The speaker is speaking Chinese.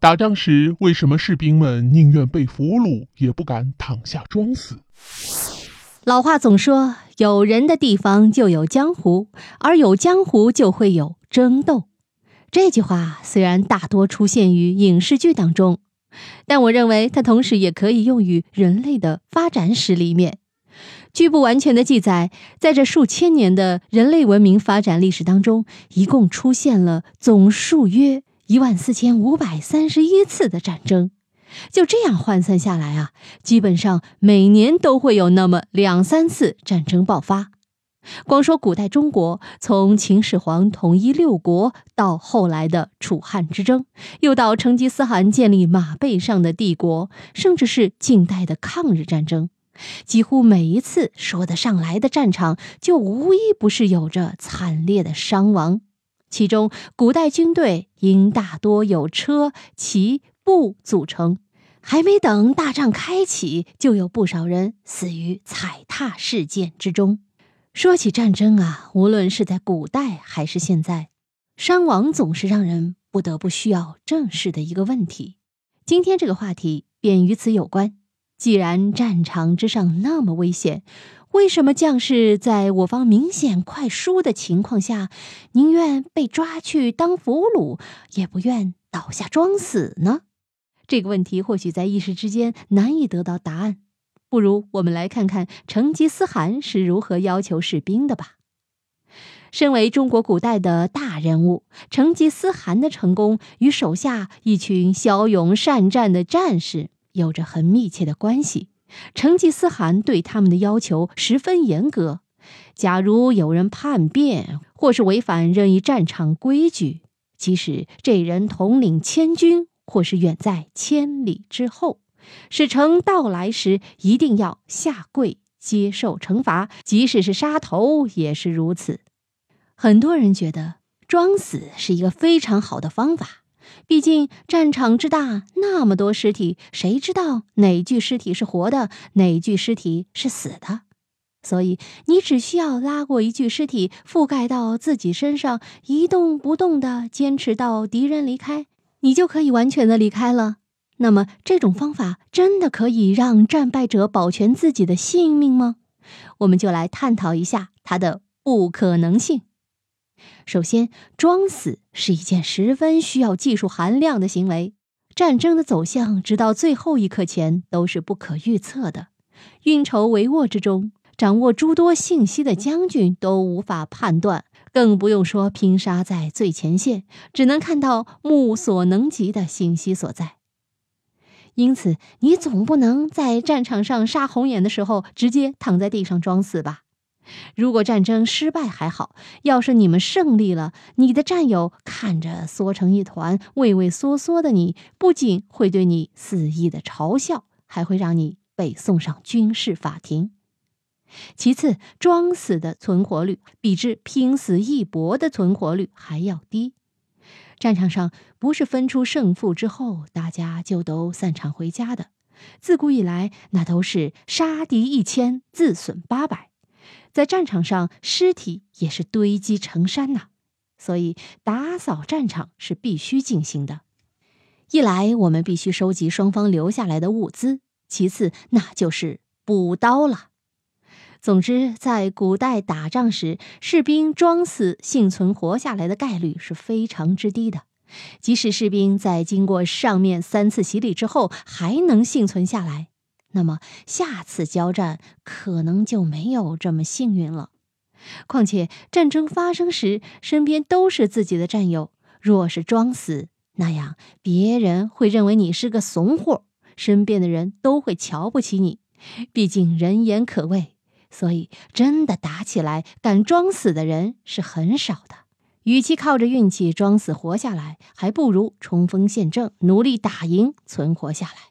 打仗时，为什么士兵们宁愿被俘虏，也不敢躺下装死？老话总说，有人的地方就有江湖，而有江湖就会有争斗。这句话虽然大多出现于影视剧当中，但我认为它同时也可以用于人类的发展史里面。据不完全的记载，在这数千年的人类文明发展历史当中，一共出现了总数约。一万四千五百三十一次的战争，就这样换算下来啊，基本上每年都会有那么两三次战争爆发。光说古代中国，从秦始皇统一六国，到后来的楚汉之争，又到成吉思汗建立马背上的帝国，甚至是近代的抗日战争，几乎每一次说得上来的战场，就无一不是有着惨烈的伤亡。其中，古代军队因大多有车、骑、步组成，还没等大战开启，就有不少人死于踩踏事件之中。说起战争啊，无论是在古代还是现在，伤亡总是让人不得不需要正视的一个问题。今天这个话题便与此有关。既然战场之上那么危险，为什么将士在我方明显快输的情况下，宁愿被抓去当俘虏，也不愿倒下装死呢？这个问题或许在一时之间难以得到答案。不如我们来看看成吉思汗是如何要求士兵的吧。身为中国古代的大人物，成吉思汗的成功与手下一群骁勇善战的战士有着很密切的关系。成吉思汗对他们的要求十分严格。假如有人叛变，或是违反任意战场规矩，即使这人统领千军，或是远在千里之后，使臣到来时一定要下跪接受惩罚，即使是杀头也是如此。很多人觉得装死是一个非常好的方法。毕竟战场之大，那么多尸体，谁知道哪具尸体是活的，哪具尸体是死的？所以你只需要拉过一具尸体，覆盖到自己身上，一动不动的坚持到敌人离开，你就可以完全的离开了。那么这种方法真的可以让战败者保全自己的性命吗？我们就来探讨一下它的不可能性。首先，装死是一件十分需要技术含量的行为。战争的走向，直到最后一刻前都是不可预测的。运筹帷幄之中，掌握诸多信息的将军都无法判断，更不用说拼杀在最前线，只能看到目所能及的信息所在。因此，你总不能在战场上杀红眼的时候，直接躺在地上装死吧？如果战争失败还好，要是你们胜利了，你的战友看着缩成一团、畏畏缩缩的你，不仅会对你肆意的嘲笑，还会让你被送上军事法庭。其次，装死的存活率比之拼死一搏的存活率还要低。战场上不是分出胜负之后，大家就都散场回家的，自古以来那都是杀敌一千，自损八百。在战场上，尸体也是堆积成山呐，所以打扫战场是必须进行的。一来，我们必须收集双方留下来的物资；其次，那就是补刀了。总之，在古代打仗时，士兵装死幸存活下来的概率是非常之低的。即使士兵在经过上面三次洗礼之后，还能幸存下来。那么下次交战可能就没有这么幸运了。况且战争发生时，身边都是自己的战友，若是装死，那样别人会认为你是个怂货，身边的人都会瞧不起你。毕竟人言可畏，所以真的打起来敢装死的人是很少的。与其靠着运气装死活下来，还不如冲锋陷阵，努力打赢，存活下来。